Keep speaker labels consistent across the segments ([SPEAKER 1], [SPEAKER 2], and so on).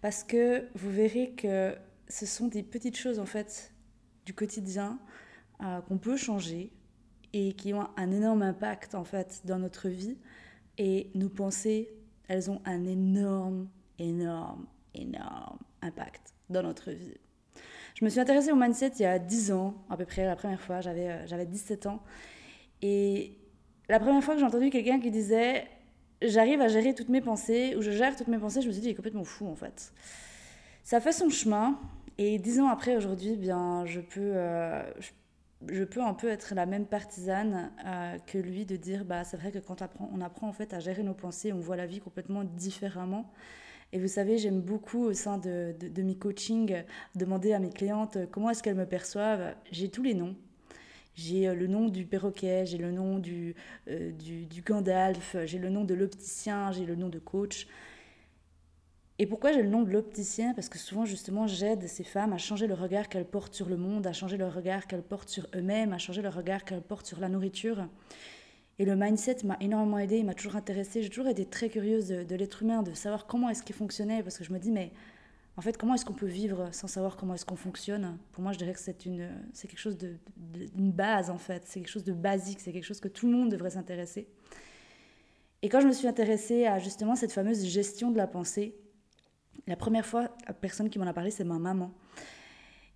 [SPEAKER 1] parce que vous verrez que ce sont des petites choses en fait du quotidien euh, qu'on peut changer et qui ont un énorme impact en fait dans notre vie. Et nos pensées elles ont un énorme énorme énorme impact dans notre vie. Je me suis intéressée au mindset il y a 10 ans à peu près la première fois, j'avais euh, j'avais 17 ans. Et la première fois que j'ai entendu quelqu'un qui disait j'arrive à gérer toutes mes pensées, ou je gère toutes mes pensées, je me suis dit, il est complètement fou en fait. Ça fait son chemin, et dix ans après, aujourd'hui, bien, je peux, euh, je, peux un peu être la même partisane euh, que lui, de dire, bah, c'est vrai que quand on apprend, en fait à gérer nos pensées, on voit la vie complètement différemment. Et vous savez, j'aime beaucoup au sein de, de, de mes coachings demander à mes clientes comment est-ce qu'elles me perçoivent? J'ai tous les noms. J'ai euh, le nom du perroquet, j'ai le nom du, euh, du, du Gandalf, j'ai le nom de l'opticien, j'ai le nom de coach. Et pourquoi j'ai le nom de l'opticien? Parce que souvent, justement, j'aide ces femmes à changer le regard qu'elles portent sur le monde, à changer le regard qu'elles portent sur eux-mêmes, à changer le regard qu'elles portent sur la nourriture. Et le mindset m'a énormément aidé, il m'a toujours intéressée. J'ai toujours été très curieuse de, de l'être humain, de savoir comment est-ce qu'il fonctionnait, parce que je me dis, mais en fait, comment est-ce qu'on peut vivre sans savoir comment est-ce qu'on fonctionne? Pour moi, je dirais que c'est une, c'est quelque chose de, d'une base en fait. C'est quelque chose de basique. C'est quelque chose que tout le monde devrait s'intéresser. Et quand je me suis intéressée à justement cette fameuse gestion de la pensée, la première fois, la personne qui m'en a parlé, c'est ma maman.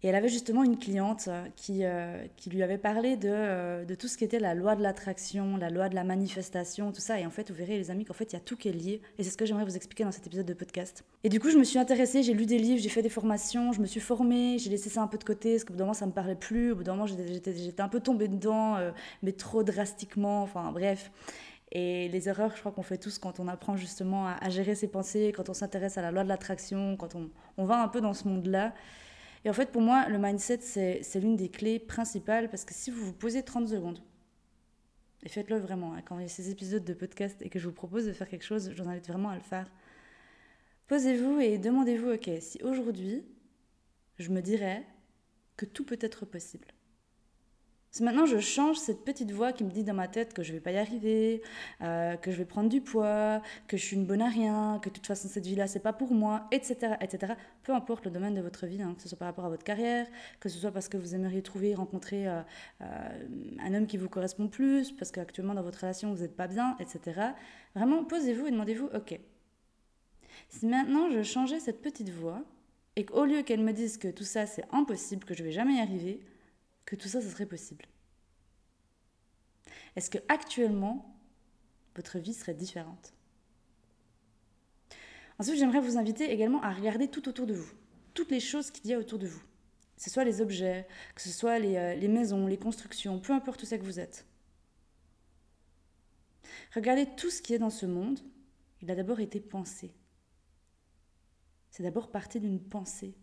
[SPEAKER 1] Et elle avait justement une cliente euh, qui, euh, qui lui avait parlé de, euh, de, tout ce qui était la loi de l'attraction, la loi de la manifestation, tout ça. Et en fait, vous verrez, les amis, qu'en fait, il y a tout qui est lié. Et c'est ce que j'aimerais vous expliquer dans cet épisode de podcast. Et du coup, je me suis intéressée, j'ai lu des livres, j'ai fait des formations, je me suis formée, j'ai laissé ça un peu de côté, parce qu'au bout d'un moment, ça me parlait plus. Au bout d'un moment, j'étais un peu tombée dedans, mais trop drastiquement. Enfin, bref. Et les erreurs, je crois qu'on fait tous quand on apprend justement à, à gérer ses pensées, quand on s'intéresse à la loi de l'attraction, quand on, on va un peu dans ce monde-là. Et en fait, pour moi, le mindset, c'est l'une des clés principales parce que si vous vous posez 30 secondes, et faites-le vraiment, hein, quand il y a ces épisodes de podcast et que je vous propose de faire quelque chose, je vous invite vraiment à le faire. Posez-vous et demandez-vous, ok, si aujourd'hui, je me dirais que tout peut être possible. Maintenant je change cette petite voix qui me dit dans ma tête que je vais pas y arriver, euh, que je vais prendre du poids, que je suis une bonne à rien, que de toute façon cette vie-là c'est pas pour moi, etc., etc. Peu importe le domaine de votre vie, hein, que ce soit par rapport à votre carrière, que ce soit parce que vous aimeriez trouver, rencontrer euh, euh, un homme qui vous correspond plus, parce qu'actuellement dans votre relation vous n'êtes pas bien, etc. Vraiment posez-vous et demandez-vous, ok. Si maintenant je changeais cette petite voix et qu'au lieu qu'elle me dise que tout ça c'est impossible, que je vais jamais y arriver, que tout ça, ce serait possible Est-ce que actuellement, votre vie serait différente? Ensuite, j'aimerais vous inviter également à regarder tout autour de vous, toutes les choses qu'il y a autour de vous. Que ce soit les objets, que ce soit les, euh, maisons, les constructions, peu importe où c'est que vous êtes. Regardez tout ce qui est dans ce monde, il a d'abord été pensé. C'est d'abord parti d'une pensée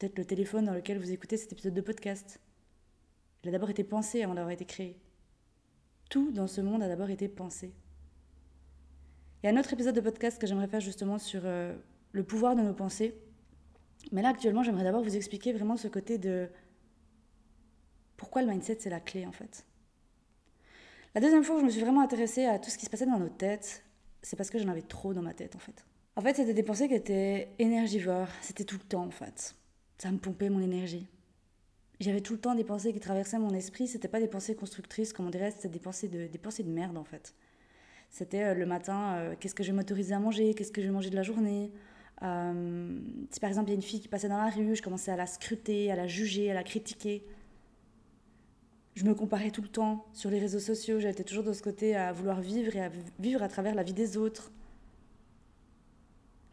[SPEAKER 1] peut-être le téléphone dans lequel vous écoutez cet épisode de podcast. Il a d'abord été pensé avant d'avoir été créé. Tout dans ce monde a d'abord été pensé. Il y a un autre épisode de podcast que j'aimerais faire justement sur euh, le pouvoir de nos pensées. Mais là, actuellement, j'aimerais d'abord vous expliquer vraiment ce côté de pourquoi le mindset, c'est la clé en fait. La deuxième fois où je me suis vraiment intéressée à tout ce qui se passait dans nos têtes, c'est parce que j'en avais trop dans ma tête en fait. En fait, c'était des pensées qui étaient énergivores, c'était tout le temps en fait ça me pompait mon énergie. J'avais tout le temps des pensées qui traversaient mon esprit. C'était pas des pensées constructrices, comme on dirait, c'était des pensées de, des pensées de merde en fait. C'était euh, le matin, euh, qu'est-ce que je vais m'autoriser à manger, qu'est-ce que je vais manger de la journée? Euh, si par exemple il y a une fille qui passait dans la rue, je commençais à la scruter, à la juger, à la critiquer. Je me comparais tout le temps sur les réseaux sociaux. J'étais toujours de ce côté à vouloir vivre et à vivre à travers la vie des autres.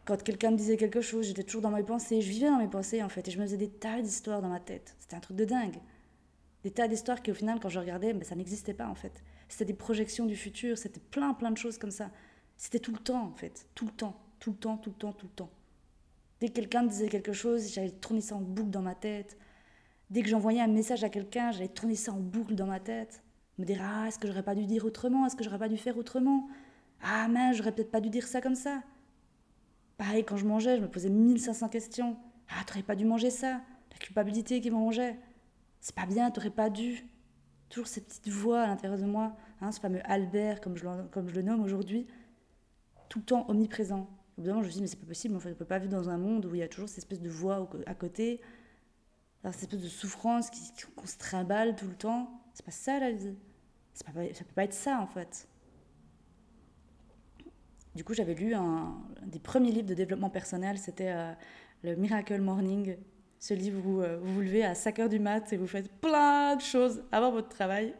[SPEAKER 1] Quand quelqu'un me disait quelque chose, j'étais toujours dans mes pensées. Je vivais dans mes pensées, en fait. Et je me faisais des tas d'histoires dans ma tête. C'était un truc de dingue. Des tas d'histoires qui, au final, quand je regardais, ben, ça n'existait pas, en fait. C'était des projections du futur. C'était plein, plein de choses comme ça. C'était tout le temps, en fait. Tout le temps. tout le temps, tout le temps, tout le temps. Dès que quelqu'un me disait quelque chose, j'allais tourner ça en boucle dans ma tête. Dès que j'envoyais un message à quelqu'un, j'allais tourner ça en boucle dans ma tête. Me dire Ah, est-ce que j'aurais pas dû dire autrement? Est-ce que j'aurais pas dû faire autrement? Ah, mince, j'aurais peut-être pas dû dire ça comme ça. Pareil, quand je mangeais, je me posais 1500 questions. Ah, t'aurais pas dû manger ça. La culpabilité qui me rongeait. C'est pas bien, t'aurais pas dû. Toujours cette petite voix à l'intérieur de moi, hein, ce fameux Albert, comme je, comme je le nomme aujourd'hui, tout le temps omniprésent. Au bout d'un moment, je me suis mais c'est pas possible, en fait, on peut pas vivre dans un monde où il y a toujours cette espèce de voix à côté, cette espèce de souffrance qu'on se trimballe tout le temps. C'est pas ça la vie. Pas, ça peut pas être ça, en fait. Du coup, j'avais lu un, des premiers livres de développement personnel, c'était euh, le Miracle Morning. Ce livre où euh, vous vous levez à 5 heures du mat et vous faites plein de choses avant votre travail.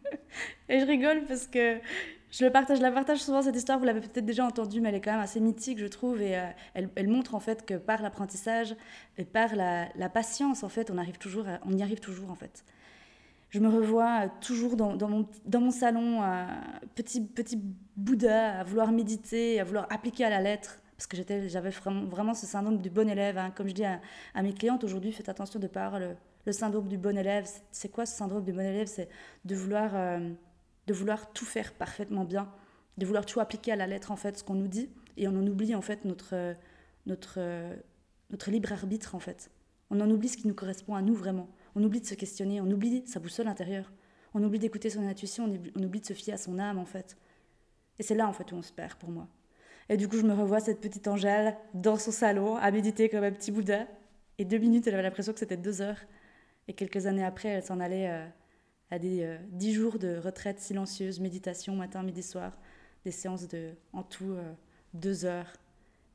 [SPEAKER 1] et je rigole parce que je, le partage, je la partage souvent cette histoire, vous l'avez peut-être déjà entendue, mais elle est quand même assez mythique, je trouve, et euh, elle, montre en fait que par l'apprentissage et par la, la, patience, en fait, on, arrive toujours on y arrive toujours, en fait. Je me revois toujours dans, mon, salon, petit, petit Bouddha, à vouloir méditer, à vouloir appliquer à la lettre, parce que j'avais vraiment, ce syndrome du bon élève. Hein. Comme je dis à, mes clientes aujourd'hui, faites attention de pas le, le, syndrome du bon élève. C'est quoi ce syndrome du bon élève? C'est de vouloir, euh, de vouloir tout faire parfaitement bien, de vouloir tout appliquer à la lettre, en fait, ce qu'on nous dit, et on en oublie, en fait, notre, notre, notre libre arbitre, en fait. On en oublie ce qui nous correspond à nous, vraiment. On oublie de se questionner, on oublie sa boussole intérieure. On oublie d'écouter son intuition, on oublie de se fier à son âme, en fait. Et c'est là, en fait, où on se perd pour moi. Et du coup, je me revois cette petite Angèle dans son salon, à méditer comme un petit Bouddha. Et deux minutes, elle avait l'impression que c'était deux heures. Et quelques années après, elle s'en allait euh, à des euh, dix jours de retraite silencieuse, méditation matin, midi, soir. Des séances de, en tout, euh, deux heures,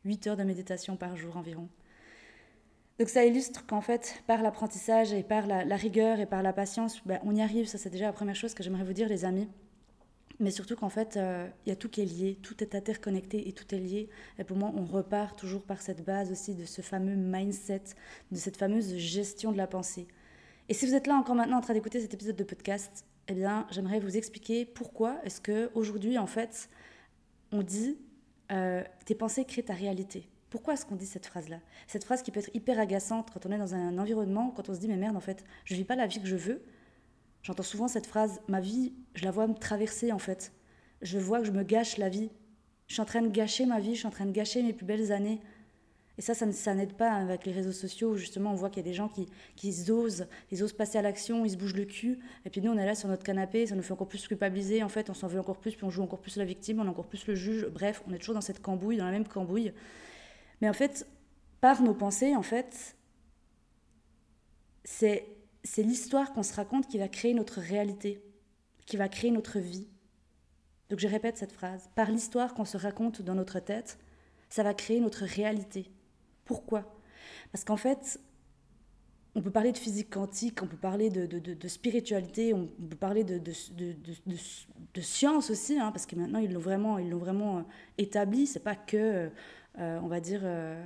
[SPEAKER 1] huit heures de méditation par jour environ. Donc ça illustre qu'en fait, par l'apprentissage et par la, rigueur et par la patience, ben, on y arrive. Ça, c'est déjà la première chose que j'aimerais vous dire, les amis. Mais surtout qu'en fait, euh, il y a tout qui est lié, tout est interconnecté et tout est lié. Et pour moi, on repart toujours par cette base aussi de ce fameux mindset, de cette fameuse gestion de la pensée. Et si vous êtes là encore maintenant en train d'écouter cet épisode de podcast, eh bien, j'aimerais vous expliquer pourquoi est-ce que aujourd'hui, en fait, on dit euh, tes pensées créent ta réalité. Pourquoi est-ce qu'on dit cette phrase-là? Cette phrase qui peut être hyper agaçante quand on est dans un environnement, quand on se dit mais merde, en fait, je vis pas la vie que je veux. J'entends souvent cette phrase, ma vie, je la vois me traverser en fait. Je vois que je me gâche la vie. Je suis en train de gâcher ma vie, je suis en train de gâcher mes plus belles années. Et ça, ça, n'aide pas avec les réseaux sociaux où justement on voit qu'il y a des gens qui, qui osent, ils osent passer à l'action, ils se bougent le cul. Et puis nous, on est là sur notre canapé, ça nous fait encore plus culpabiliser. En fait, on s'en veut encore plus, puis on joue encore plus la victime, on est encore plus le juge. Bref, on est toujours dans cette cambouille, dans la même cambouille. Mais en fait, par nos pensées, en fait, c'est l'histoire qu'on se raconte qui va créer notre réalité, qui va créer notre vie. Donc je répète cette phrase. Par l'histoire qu'on se raconte dans notre tête, ça va créer notre réalité. Pourquoi? Parce qu'en fait, on peut parler de physique quantique, on peut parler de, de, spiritualité, on peut parler de, de science aussi, hein, parce que maintenant ils l'ont vraiment, ils l'ont vraiment euh, établi. C'est pas que euh, on va dire, euh,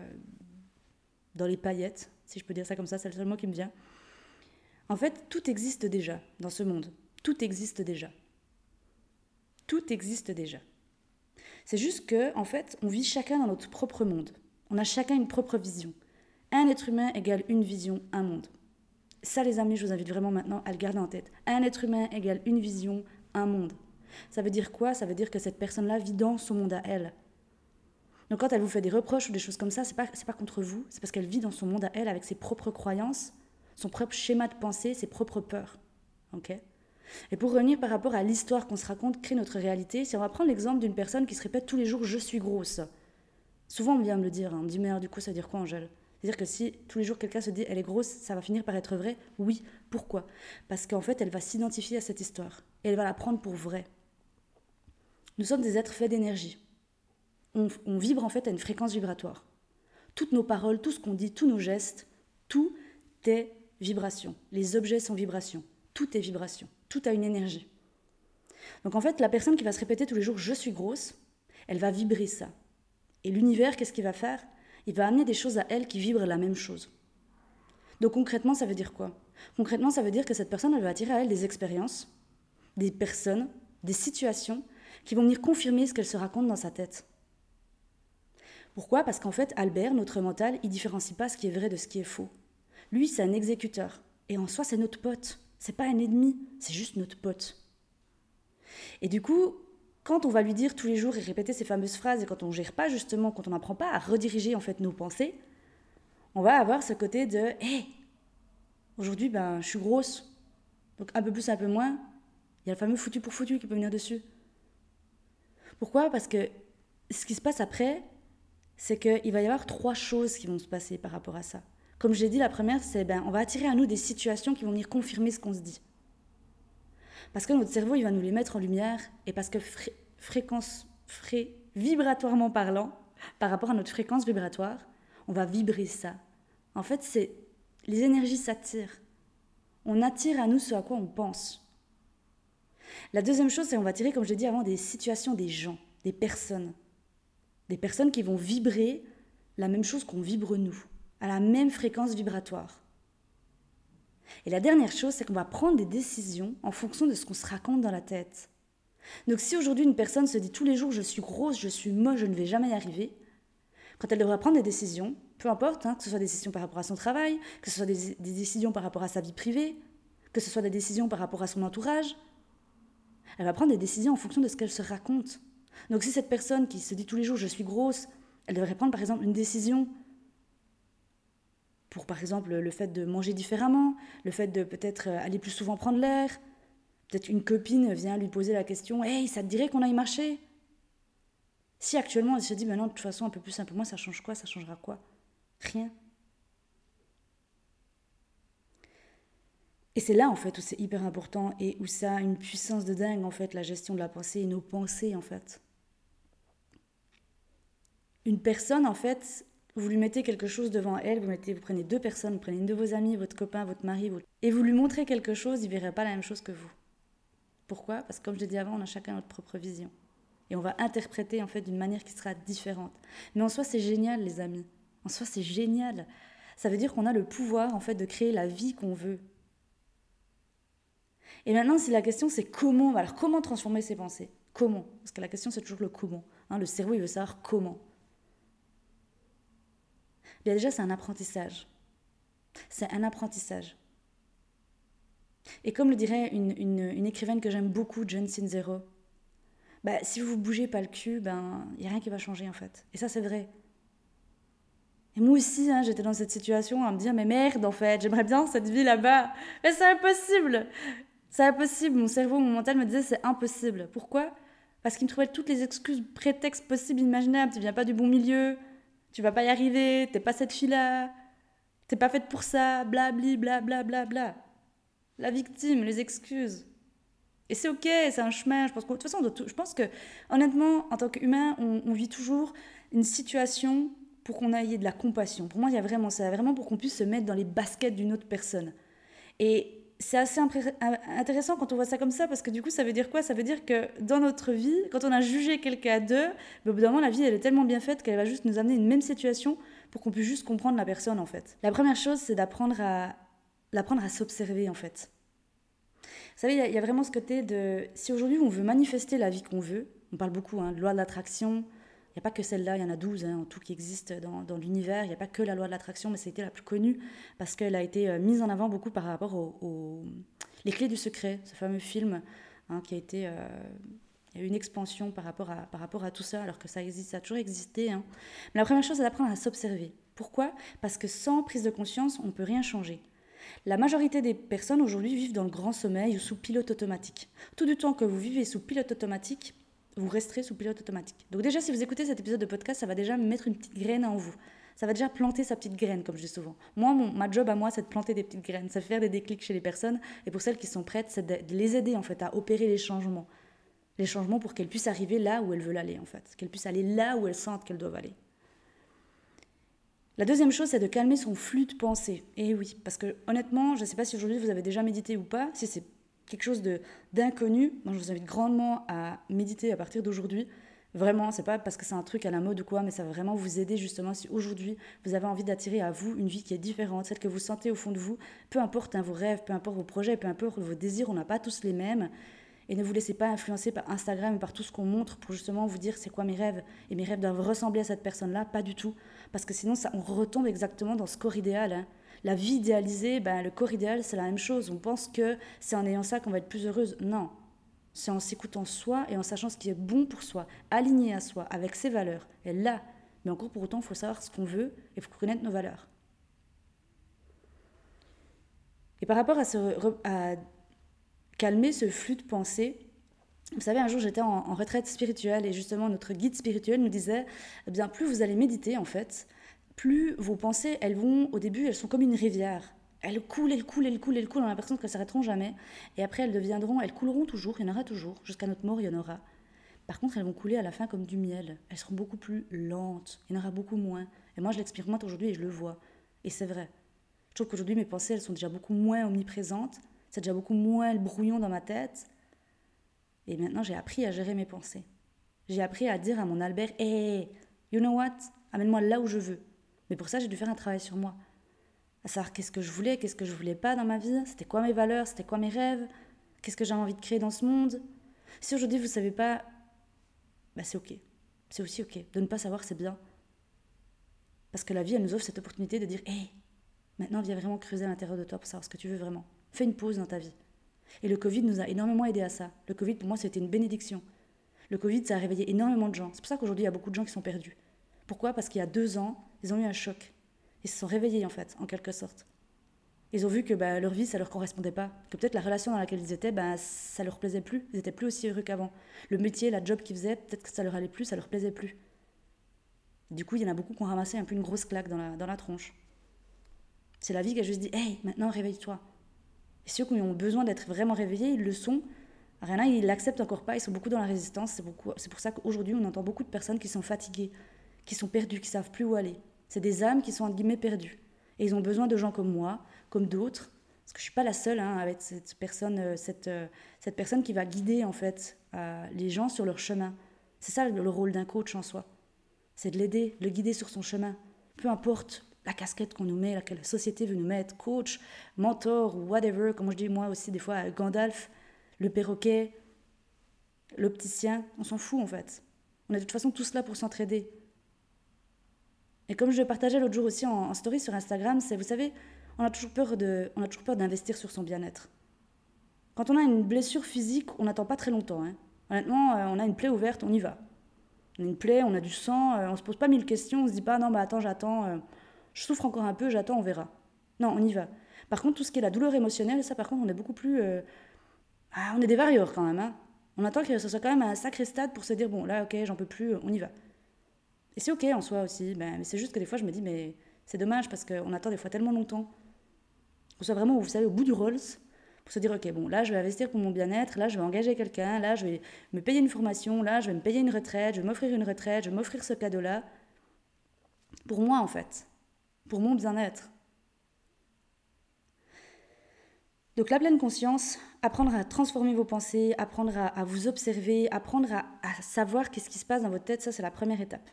[SPEAKER 1] dans les paillettes, si je peux dire ça comme ça, c'est le seul mot qui me vient. En fait, tout existe déjà dans ce monde. Tout existe déjà. Tout existe déjà. C'est juste que, en fait, on vit chacun dans notre propre monde. On a chacun une propre vision. Un être humain égale une vision, un monde. Ça, les amis, je vous invite vraiment maintenant à le garder en tête. Un être humain égale une vision, un monde. Ça veut dire quoi? Ça veut dire que cette personne-là vit dans son monde à elle. Donc quand elle vous fait des reproches ou des choses comme ça, c'est pas pas contre vous, c'est parce qu'elle vit dans son monde à elle avec ses propres croyances, son propre schéma de pensée, ses propres peurs. Ok? Et pour revenir par rapport à l'histoire qu'on se raconte, crée notre réalité. Si on va prendre l'exemple d'une personne qui se répète tous les jours je suis grosse. Souvent on vient me le dire, hein. on me dit mais alors, du coup ça veut dire quoi Angèle? C'est-à-dire que si tous les jours quelqu'un se dit elle est grosse, ça va finir par être vrai? Oui. Pourquoi? Parce qu'en fait, elle va s'identifier à cette histoire et elle va la prendre pour vraie. Nous sommes des êtres faits d'énergie on, vibre en fait à une fréquence vibratoire. Toutes nos paroles, tout ce qu'on dit, tous nos gestes, tout est vibration. Les objets sont vibration. Tout est vibration. Tout a une énergie. Donc en fait, la personne qui va se répéter tous les jours je suis grosse, elle va vibrer ça. Et l'univers, qu'est-ce qu'il va faire? Il va amener des choses à elle qui vibrent la même chose. Donc concrètement, ça veut dire quoi? Concrètement, ça veut dire que cette personne, elle va attirer à elle des expériences, des personnes, des situations qui vont venir confirmer ce qu'elle se raconte dans sa tête. Pourquoi? Parce qu'en fait, Albert, notre mental, il différencie pas ce qui est vrai de ce qui est faux. Lui, c'est un exécuteur. Et en soi, c'est notre pote. C'est pas un ennemi, c'est juste notre pote. Et du coup, quand on va lui dire tous les jours et répéter ces fameuses phrases et quand on gère pas justement, quand on n'apprend pas à rediriger en fait nos pensées, on va avoir ce côté de hé, aujourd'hui ben je suis grosse, donc un peu plus, un peu moins, il y a le fameux foutu pour foutu qui peut venir dessus. Pourquoi? Parce que ce qui se passe après, c'est qu'il va y avoir trois choses qui vont se passer par rapport à ça. Comme j'ai dit, la première, c'est ben, on va attirer à nous des situations qui vont venir confirmer ce qu'on se dit. Parce que notre cerveau, il va nous les mettre en lumière, et parce que fréquence, fré, vibratoirement parlant, par rapport à notre fréquence vibratoire, on va vibrer ça. En fait, c'est les énergies s'attirent. On attire à nous ce à quoi on pense. La deuxième chose, c'est qu'on va tirer, comme je l'ai dit avant, des situations, des gens, des personnes. Des personnes qui vont vibrer la même chose qu'on vibre nous, à la même fréquence vibratoire. Et la dernière chose, c'est qu'on va prendre des décisions en fonction de ce qu'on se raconte dans la tête. Donc si aujourd'hui une personne se dit tous les jours je suis grosse, je suis moche, je ne vais jamais y arriver, quand elle devra prendre des décisions, peu importe, hein, que ce soit des décisions par rapport à son travail, que ce soit des, des décisions par rapport à sa vie privée, que ce soit des décisions par rapport à son entourage, elle va prendre des décisions en fonction de ce qu'elle se raconte. Donc si cette personne qui se dit tous les jours je suis grosse, elle devrait prendre par exemple une décision pour par exemple le fait de manger différemment, le fait de peut-être aller plus souvent prendre l'air. Peut-être une copine vient lui poser la question Hey, ça te dirait qu'on aille marcher? Si actuellement elle se dit Maintenant, de toute façon, un peu plus, un peu moins, ça change quoi Ça changera quoi? Rien. Et c'est là, en fait, où c'est hyper important et où ça a une puissance de dingue, en fait, la gestion de la pensée et nos pensées, en fait. Une personne, en fait, vous lui mettez quelque chose devant elle, vous, prenez deux personnes, vous prenez une de vos amies, votre copain, votre mari, et vous lui montrez quelque chose, il ne verra pas la même chose que vous. Pourquoi? Parce que comme je l'ai dit avant, on a chacun notre propre vision. Et on va interpréter en fait d'une manière qui sera différente. Mais en soi, c'est génial, les amis. En soi, c'est génial. Ça veut dire qu'on a le pouvoir en fait de créer la vie qu'on veut. Et maintenant, si la question c'est comment, alors comment transformer ses pensées? Comment? Parce que la question c'est toujours le comment. Hein, le cerveau il veut savoir comment. Bien déjà, c'est un apprentissage. C'est un apprentissage. Et comme le dirait une, écrivaine que j'aime beaucoup, John Sinzero, bah, si vous ne bougez pas le cul, ben il n'y a rien qui va changer en fait. Et ça, c'est vrai. Et moi aussi, hein, j'étais dans cette situation à me dire, mais merde, en fait, j'aimerais bien cette vie là-bas. Mais c'est impossible. C'est impossible. Mon cerveau, mon mental me disait, c'est impossible. Pourquoi? Parce qu'il me trouvait toutes les excuses, prétextes possibles, imaginables. Tu viens pas du bon milieu, tu vas pas y arriver, t'es pas cette fille-là, t'es pas faite pour ça, blabli, bla bla bla. La victime, les excuses. Et c'est ok, c'est un chemin. Je pense de toute façon, je pense que, honnêtement, en tant qu'humain, on, vit toujours une situation pour qu'on ait de la compassion. Pour moi, il y a vraiment ça, vraiment pour qu'on puisse se mettre dans les baskets d'une autre personne. Et c'est assez intéressant quand on voit ça comme ça, parce que du coup, ça veut dire quoi? Ça veut dire que dans notre vie, quand on a jugé quelqu'un à deux, ben, au bout d'un moment, la vie, elle est tellement bien faite qu'elle va juste nous amener une même situation pour qu'on puisse juste comprendre la personne, en fait. La première chose, c'est d'apprendre à à s'observer en fait. Vous savez, il y, a vraiment ce côté de si aujourd'hui on veut manifester la vie qu'on veut, on parle beaucoup hein, de loi de l'attraction, n'y a pas que celle-là, il y en a 12 hein, en tout qui existent dans, l'univers, il n'y a pas que la loi de l'attraction, mais c'était la plus connue parce qu'elle a été euh, mise en avant beaucoup par rapport aux Les Clés du Secret, ce fameux film hein, qui a été... Euh, une expansion par rapport, à, tout ça, alors que ça existe, ça a toujours existé. Mais la première chose, c'est d'apprendre à s'observer. Pourquoi? Parce que sans prise de conscience, on ne peut rien changer. La majorité des personnes aujourd'hui vivent dans le grand sommeil ou sous pilote automatique. Tout du temps que vous vivez sous pilote automatique, vous resterez sous pilote automatique. Donc déjà, si vous écoutez cet épisode de podcast, ça va déjà mettre une petite graine en vous. Ça va déjà planter sa petite graine, comme je dis souvent. Moi, mon, ma job à moi, c'est de planter des petites graines, c'est faire des déclics chez les personnes. Et pour celles qui sont prêtes, c'est de les aider en fait à opérer les changements. Les changements pour qu'elles puissent arriver là où elles veulent aller en fait. Qu'elles puissent aller là où elles sentent qu'elles doivent aller. La deuxième chose, c'est de calmer son flux de pensée. Et eh oui, parce que honnêtement, je ne sais pas si aujourd'hui vous avez déjà médité ou pas, si c'est quelque chose d'inconnu, je vous invite grandement à méditer à partir d'aujourd'hui. Vraiment, c'est pas parce que c'est un truc à la mode ou quoi, mais ça va vraiment vous aider justement si aujourd'hui vous avez envie d'attirer à vous une vie qui est différente, celle que vous sentez au fond de vous, peu importe hein, vos rêves, peu importe vos projets, peu importe vos désirs, on n'a pas tous les mêmes. Et ne vous laissez pas influencer par Instagram et par tout ce qu'on montre pour justement vous dire c'est quoi mes rêves. Et mes rêves doivent ressembler à cette personne-là, pas du tout. Parce que sinon, ça, on retombe exactement dans ce corps idéal. Hein. La vie idéalisée, ben, le corps idéal, c'est la même chose. On pense que c'est en ayant ça qu'on va être plus heureuse. Non. C'est en s'écoutant soi et en sachant ce qui est bon pour soi, aligné à soi, avec ses valeurs. Et là, mais encore pour autant, il faut savoir ce qu'on veut et il faut connaître nos valeurs. Et par rapport à, ce, calmer ce flux de pensée. Vous savez, un jour j'étais en, retraite spirituelle et justement notre guide spirituel nous disait, eh bien plus vous allez méditer en fait, plus vos pensées, elles vont, au début, elles sont comme une rivière. Elles coulent, elles coulent, elles coulent, elles coulent, on a l'impression qu'elles s'arrêteront jamais. Et après, elles deviendront, elles couleront toujours, il y en aura toujours, jusqu'à notre mort, il y en aura. Par contre, elles vont couler à la fin comme du miel. Elles seront beaucoup plus lentes, il y en aura beaucoup moins. Et moi, je l'expérimente aujourd'hui et je le vois. Et c'est vrai. Je trouve qu'aujourd'hui, mes pensées, elles sont déjà beaucoup moins omniprésentes c'est déjà beaucoup moins le brouillon dans ma tête. Et maintenant, j'ai appris à gérer mes pensées. J'ai appris à dire à mon Albert Hey, you know what? Amène-moi là où je veux. Mais pour ça, j'ai dû faire un travail sur moi. À savoir qu'est-ce que je voulais, qu'est-ce que je voulais pas dans ma vie, c'était quoi mes valeurs, c'était quoi mes rêves, qu'est-ce que j'avais envie de créer dans ce monde? Si aujourd'hui vous savez pas, bah c'est ok. C'est aussi ok. De ne pas savoir, c'est bien. Parce que la vie, elle nous offre cette opportunité de dire Hey, maintenant viens vraiment creuser à l'intérieur de toi pour savoir ce que tu veux vraiment. Fais une pause dans ta vie. Et le Covid nous a énormément aidé à ça. Le Covid, pour moi, c'était une bénédiction. Le Covid, ça a réveillé énormément de gens. C'est pour ça qu'aujourd'hui, il y a beaucoup de gens qui sont perdus. Pourquoi? Parce qu'il y a deux ans, ils ont eu un choc. Ils se sont réveillés, en fait, en quelque sorte. Ils ont vu que bah, leur vie, ça leur correspondait pas. Que peut-être la relation dans laquelle ils étaient, bah, ça leur plaisait plus. Ils étaient plus aussi heureux qu'avant. Le métier, la job qu'ils faisaient, peut-être que ça leur allait plus, ça leur plaisait plus. Du coup, il y en a beaucoup qui ont ramassé un peu une grosse claque dans la, dans la tronche. C'est la vie qui a juste dit Hey, maintenant réveille-toi. Et ceux qui ont besoin d'être vraiment réveillés, ils le sont. Rien là, ils l'acceptent encore pas, ils sont beaucoup dans la résistance. C'est pour ça qu'aujourd'hui, on entend beaucoup de personnes qui sont fatiguées, qui sont perdues, qui savent plus où aller. C'est des âmes qui sont, entre guillemets, perdues. Et ils ont besoin de gens comme moi, comme d'autres, parce que je suis pas la seule hein, avec cette personne, euh, cette, euh, cette personne qui va guider, en fait, euh, les gens sur leur chemin. C'est ça le rôle d'un coach en soi. C'est de l'aider, de le guider sur son chemin. Peu importe la casquette qu'on nous met, laquelle la société veut nous mettre, coach, mentor ou whatever, comme je dis moi aussi des fois, Gandalf, le perroquet, l'opticien, on s'en fout en fait. On est de toute façon tous là pour s'entraider. Et comme je partageais l'autre jour aussi en, story sur Instagram, c'est, vous savez, on a toujours peur de, on a toujours peur d'investir sur son bien-être. Quand on a une blessure physique, on n'attend pas très longtemps. Hein. Honnêtement, euh, on a une plaie ouverte, on y va. On a une plaie, on a du sang, euh, on se pose pas mille questions, on se dit pas non, bah attends, j'attends. Euh, je souffre encore un peu, j'attends, on verra. Non, on y va. Par contre, tout ce qui est la douleur émotionnelle, ça par contre, on est beaucoup plus... Ah, on est des varieurs quand même. Hein. On attend que ce soit quand même un sacré stade pour se dire, bon, là, ok, j'en peux plus, on y va. Et c'est ok en soi aussi, ben, mais c'est juste que des fois, je me dis, mais c'est dommage parce qu'on attend des fois tellement longtemps. On soit vraiment, vous savez, au bout du Rolls, pour se dire, ok, bon, là, je vais investir pour mon bien-être, là, je vais engager quelqu'un, là, je vais me payer une formation, là, je vais me payer une retraite, je vais m'offrir une retraite, je vais m'offrir ce cadeau-là. Pour moi, en fait pour mon bien-être. Donc la pleine conscience, apprendre à transformer vos pensées, apprendre à, vous observer, apprendre à, savoir qu'est-ce qui se passe dans votre tête, ça c'est la première étape.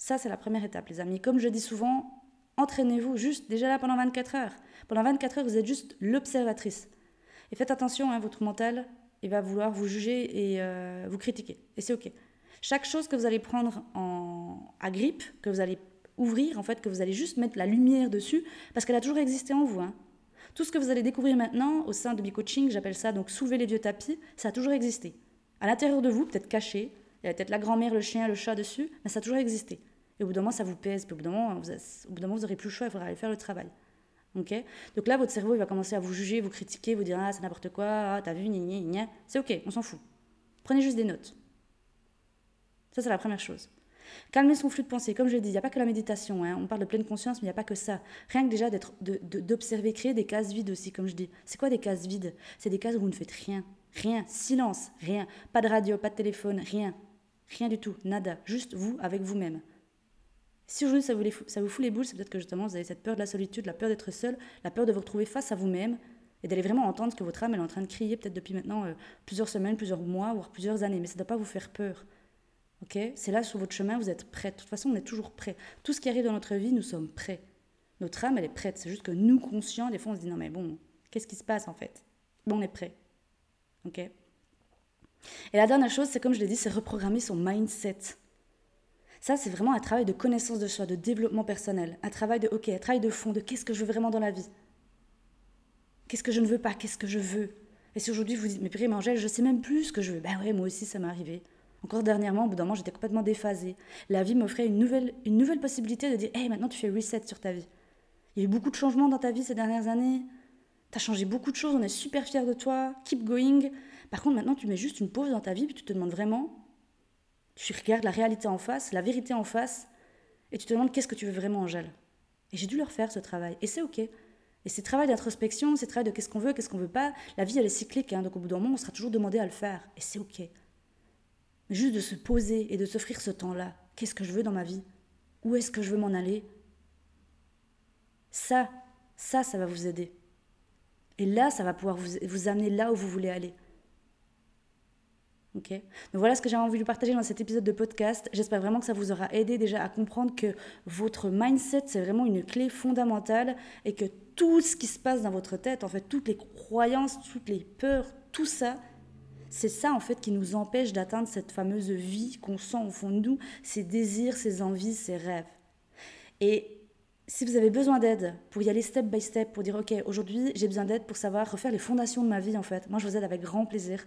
[SPEAKER 1] Ça c'est la première étape les amis. Comme je dis souvent, entraînez-vous juste déjà là pendant 24 heures. Pendant 24 heures, vous êtes juste l'observatrice. Et faites attention, hein, votre mental, il va vouloir vous juger et euh, vous critiquer. Et c'est ok. Chaque chose que vous allez prendre en, à grippe, que vous allez ouvrir, en fait, que vous allez juste mettre la lumière dessus, parce qu'elle a toujours existé en vous. Hein. Tout ce que vous allez découvrir maintenant au sein de Coaching, j'appelle ça donc soulever les vieux tapis, ça a toujours existé. À l'intérieur de vous, peut-être caché, il y a peut-être la grand-mère, le chien, le chat dessus, mais ça a toujours existé. Et au bout d'un moment, ça vous pèse, au bout d'un moment, vous, au vous n'aurez plus le choix, il faudra aller faire le travail. ok? Donc là, votre cerveau, il va commencer à vous juger, vous critiquer, vous dire Ah, c'est n'importe quoi, ah, t'as vu, gna, gna, gna. C'est ok, on s'en fout. Prenez juste des notes. Ça, c'est la première chose. Calmer son flux de pensée, comme je l'ai dit, il n'y a pas que la méditation, hein. on parle de pleine conscience, mais il n'y a pas que ça. Rien que déjà d'observer, créer des cases vides aussi, comme je dis. C'est quoi des cases vides? C'est des cases où vous ne faites rien, rien, silence, rien, pas de radio, pas de téléphone, rien, rien du tout, nada, juste vous avec vous-même. Si aujourd'hui ça vous, ça vous fout les boules, c'est peut-être que justement vous avez cette peur de la solitude, la peur d'être seul, la peur de vous retrouver face à vous-même et d'aller vraiment entendre que votre âme est en train de crier peut-être depuis maintenant euh, plusieurs semaines, plusieurs mois, voire plusieurs années. Mais ça ne doit pas vous faire peur. Ok? C'est là sur votre chemin, vous êtes prêt. De toute façon, on est toujours prêt. Tout ce qui arrive dans notre vie, nous sommes prêts. Notre âme, elle est prête. C'est juste que nous, conscients, des fois, on se dit non, mais bon, qu'est-ce qui se passe en fait? Bon, on est prêt. Ok? Et la dernière chose, c'est comme je l'ai dit, c'est reprogrammer son mindset. Ça, c'est vraiment un travail de connaissance de soi, de développement personnel, un travail de, ok, un travail de fond, de qu'est-ce que je veux vraiment dans la vie? Qu'est-ce que je ne veux pas, qu'est-ce que je veux? Et si aujourd'hui vous dites, mais Périne Angèle, je sais même plus ce que je veux. Ben ouais, moi aussi, ça m'est arrivé. Encore dernièrement, au bout d'un moment, j'étais complètement déphasée. La vie m'offrait une nouvelle, une nouvelle possibilité de dire, hey, maintenant tu fais reset sur ta vie. Il y a eu beaucoup de changements dans ta vie ces dernières années. Tu as changé beaucoup de choses, on est super fiers de toi. Keep going. Par contre, maintenant, tu mets juste une pause dans ta vie, puis tu te demandes vraiment, tu regardes la réalité en face, la vérité en face, et tu te demandes qu'est-ce que tu veux vraiment, Angèle. Et j'ai dû leur faire ce travail, et c'est ok. Et c'est travail d'introspection, c'est travail de qu'est-ce qu'on veut, qu'est-ce qu'on veut pas. La vie, elle est cyclique, hein, donc au bout d'un moment, on sera toujours demandé à le faire, et c'est ok. Juste de se poser et de s'offrir ce temps-là. Qu'est-ce que je veux dans ma vie? Où est-ce que je veux m'en aller? Ça, ça, ça va vous aider. Et là, ça va pouvoir vous, vous amener là où vous voulez aller. Donc voilà ce que j'avais envie de partager dans cet épisode de podcast. J'espère vraiment que ça vous aura aidé déjà à comprendre que votre mindset, c'est vraiment une clé fondamentale et que tout ce qui se passe dans votre tête, en fait, toutes les croyances, toutes les peurs, tout ça, c'est ça en fait qui nous empêche d'atteindre cette fameuse vie qu'on sent au fond de nous, ces désirs, ces envies, ces rêves. Et si vous avez besoin d'aide pour y aller step by step, pour dire ok, aujourd'hui j'ai besoin d'aide pour savoir refaire les fondations de ma vie en fait, moi je vous aide avec grand plaisir.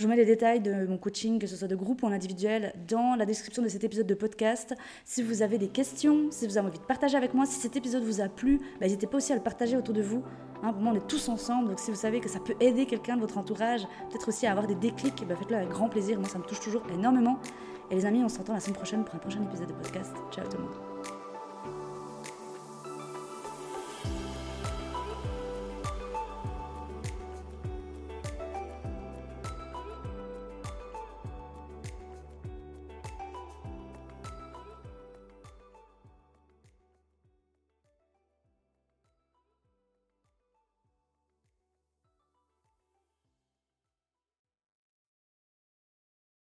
[SPEAKER 1] Je mets les détails de mon coaching, que ce soit de groupe ou en individuel, dans la description de cet épisode de podcast. Si vous avez des questions, si vous avez envie de partager avec moi, si cet épisode vous a plu, bah, n'hésitez pas aussi à le partager autour de vous. Hein, pour moi, on est tous ensemble, donc si vous savez que ça peut aider quelqu'un de votre entourage, peut-être aussi à avoir des déclics, bah, faites-le avec grand plaisir. Moi, ça me touche toujours énormément. Et les amis, on se la semaine prochaine pour un prochain épisode de podcast. Ciao tout le monde.